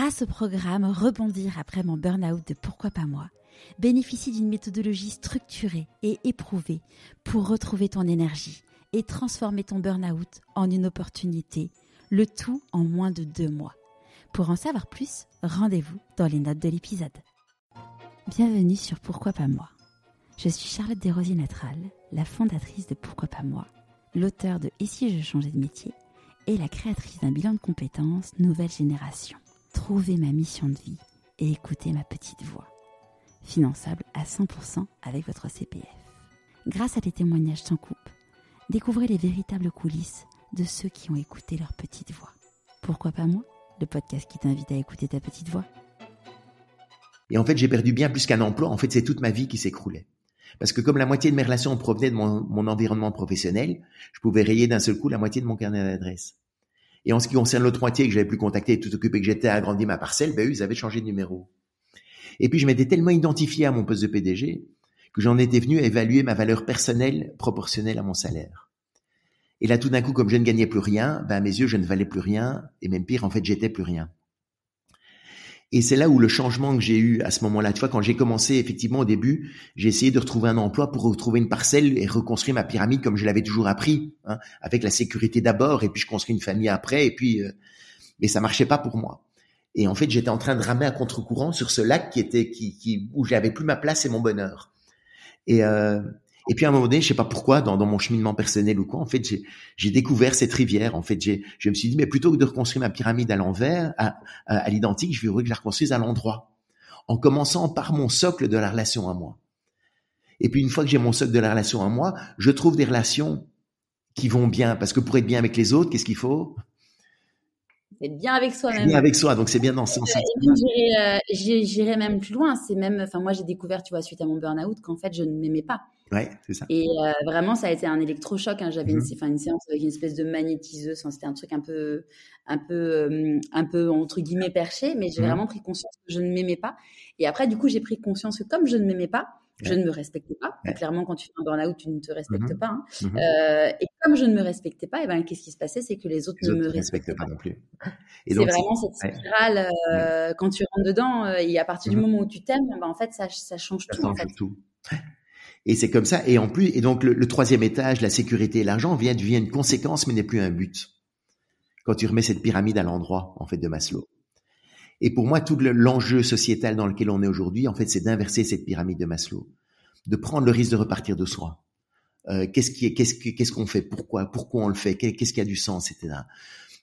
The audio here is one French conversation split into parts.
grâce au programme Rebondir après mon burn-out de Pourquoi pas moi, bénéficie d'une méthodologie structurée et éprouvée pour retrouver ton énergie et transformer ton burn-out en une opportunité, le tout en moins de deux mois. Pour en savoir plus, rendez-vous dans les notes de l'épisode. Bienvenue sur Pourquoi pas moi. Je suis Charlotte Desrosiers-Natral, la fondatrice de Pourquoi pas moi, l'auteur de Et si je changeais de métier et la créatrice d'un bilan de compétences Nouvelle Génération. Trouvez ma mission de vie et écoutez ma petite voix. Finançable à 100% avec votre CPF. Grâce à des témoignages sans coupe, découvrez les véritables coulisses de ceux qui ont écouté leur petite voix. Pourquoi pas moi Le podcast qui t'invite à écouter ta petite voix? Et en fait, j'ai perdu bien plus qu'un emploi. En fait, c'est toute ma vie qui s'écroulait. Parce que comme la moitié de mes relations provenaient de mon, mon environnement professionnel, je pouvais rayer d'un seul coup la moitié de mon carnet d'adresse. Et en ce qui concerne l'autre moitié que j'avais plus contacté et tout occupé que j'étais à agrandir ma parcelle, ben eux, ils avaient changé de numéro. Et puis je m'étais tellement identifié à mon poste de PDG que j'en étais venu à évaluer ma valeur personnelle proportionnelle à mon salaire. Et là, tout d'un coup, comme je ne gagnais plus rien, ben à mes yeux, je ne valais plus rien, et même pire, en fait, j'étais plus rien. Et c'est là où le changement que j'ai eu à ce moment-là, tu vois, quand j'ai commencé, effectivement, au début, j'ai essayé de retrouver un emploi pour retrouver une parcelle et reconstruire ma pyramide comme je l'avais toujours appris, hein, avec la sécurité d'abord, et puis je construis une famille après, et puis, euh, mais ça marchait pas pour moi. Et en fait, j'étais en train de ramer à contre-courant sur ce lac qui était, qui, qui où j'avais plus ma place et mon bonheur. Et, euh, et puis à un moment donné, je sais pas pourquoi, dans, dans mon cheminement personnel ou quoi, en fait, j'ai découvert cette rivière. En fait, je me suis dit, mais plutôt que de reconstruire ma pyramide à l'envers, à, à, l'identique, je voudrais que je la reconstruise à l'endroit, en commençant par mon socle de la relation à moi. Et puis une fois que j'ai mon socle de la relation à moi, je trouve des relations qui vont bien, parce que pour être bien avec les autres, qu'est-ce qu'il faut? Être bien avec soi-même. Bien avec soi, donc c'est bien dans ce sens. Euh, j'irai même plus loin. C'est même, enfin moi j'ai découvert, tu vois, suite à mon burn-out, qu'en fait je ne m'aimais pas. Ouais, c'est ça. Et euh, vraiment, ça a été un électrochoc. Hein. J'avais une, une, séance avec une espèce de magnétiseuse. C'était un truc un peu, un peu, euh, un peu entre guillemets perché, mais j'ai mhm. vraiment pris conscience que je ne m'aimais pas. Et après, du coup, j'ai pris conscience que comme je ne m'aimais pas, je ne me respectais pas. Clairement, quand tu fais un burn-out, tu ne te respectes mhm. pas. Hein. Euh, et comme je ne me respectais pas, et ben, qu'est-ce qui se passait? C'est que les autres ne me respectaient pas. non plus. C'est vraiment cette spirale. Euh, quand tu rentres dedans, euh, et à partir du moment où tu t'aimes, ben, en fait, ça, ça change tout. en fait. tout. Et c'est comme ça. Et en plus, et donc le, troisième étage, la sécurité et l'argent, vient devient une conséquence, mais n'est plus un but. Quand tu remets cette pyramide à l'endroit, en fait, de Maslow. Et pour moi, tout l'enjeu sociétal dans lequel on est aujourd'hui, en fait, c'est d'inverser cette pyramide de Maslow, de prendre le risque de repartir de soi. Euh, qu'est-ce qui est, qu'est-ce qu'est-ce qu'on fait, pourquoi, pourquoi on le fait, qu'est-ce qui a du sens, etc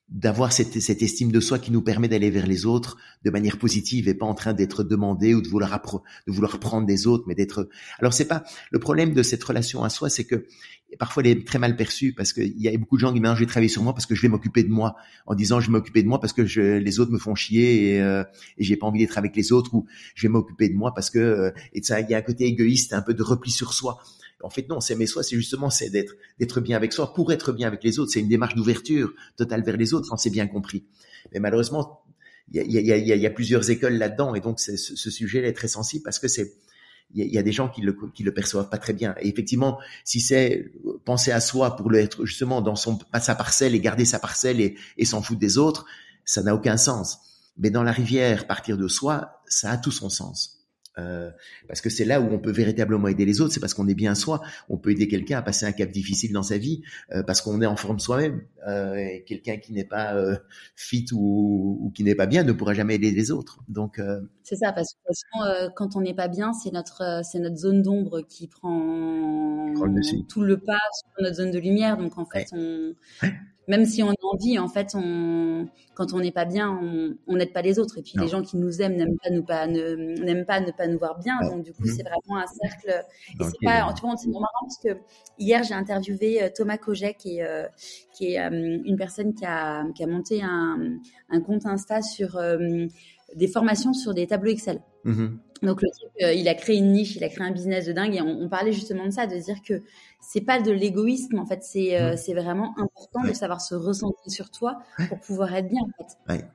d'avoir cette, cette, estime de soi qui nous permet d'aller vers les autres de manière positive et pas en train d'être demandé ou de vouloir de vouloir prendre des autres mais d'être alors c'est pas le problème de cette relation à soi c'est que parfois elle est très mal perçue parce qu'il y a beaucoup de gens qui disent je vais travailler sur moi parce que je vais m'occuper de moi en disant je vais m'occuper de moi parce que je, les autres me font chier et, euh, et j'ai pas envie d'être avec les autres ou je vais m'occuper de moi parce que euh, et ça il y a un côté égoïste un peu de repli sur soi en fait, non, s'aimer soi, c'est justement c'est d'être d'être bien avec soi pour être bien avec les autres. C'est une démarche d'ouverture totale vers les autres, on s'est bien compris. Mais malheureusement, il y a, y, a, y a, plusieurs écoles là-dedans, et donc ce, ce sujet-là est très sensible parce que c'est il y, a des gens qui le, qui le perçoivent pas très bien. Et effectivement, si c'est penser à soi pour le être justement dans son sa parcelle et garder sa parcelle et, et s'en foutre des autres, ça n'a aucun sens. Mais dans la rivière, partir de soi, ça a tout son sens. Euh, parce que c'est là où on peut véritablement aider les autres, c'est parce qu'on est bien soi. On peut aider quelqu'un à passer un cap difficile dans sa vie euh, parce qu'on est en forme soi-même. Euh, quelqu'un qui n'est pas euh, fit ou, ou, qui n'est pas bien ne pourra jamais aider les autres. Donc c'est ça, parce que quand on n'est pas bien, c'est notre c'est notre zone d'ombre qui prend tout le pas sur notre zone de lumière. Donc en fait, on même si on a envie, en fait, on, quand on n'est pas bien, on n'aide pas les autres. Et puis les gens qui nous aiment n'aiment pas nous pas n'aiment pas ne pas nous voir bien. Donc du coup, mhm. c'est vraiment un cercle. Et c'est pas, tu vois, c'est marrant parce que hier j'ai interviewé euh, Thomas Coget, qui est euh, qui est euh, une personne qui a qui a monté un, un compte Insta sur des formations sur des tableaux Excel. Mhm. Donc le type, euh, il a créé une niche, il a créé un business de dingue et on, parlait justement de ça, de dire que c'est pas de l'égoïsme en fait, c'est euh, c'est vraiment important de savoir se ressentir sur toi pour pouvoir être bien en fait. Ouais.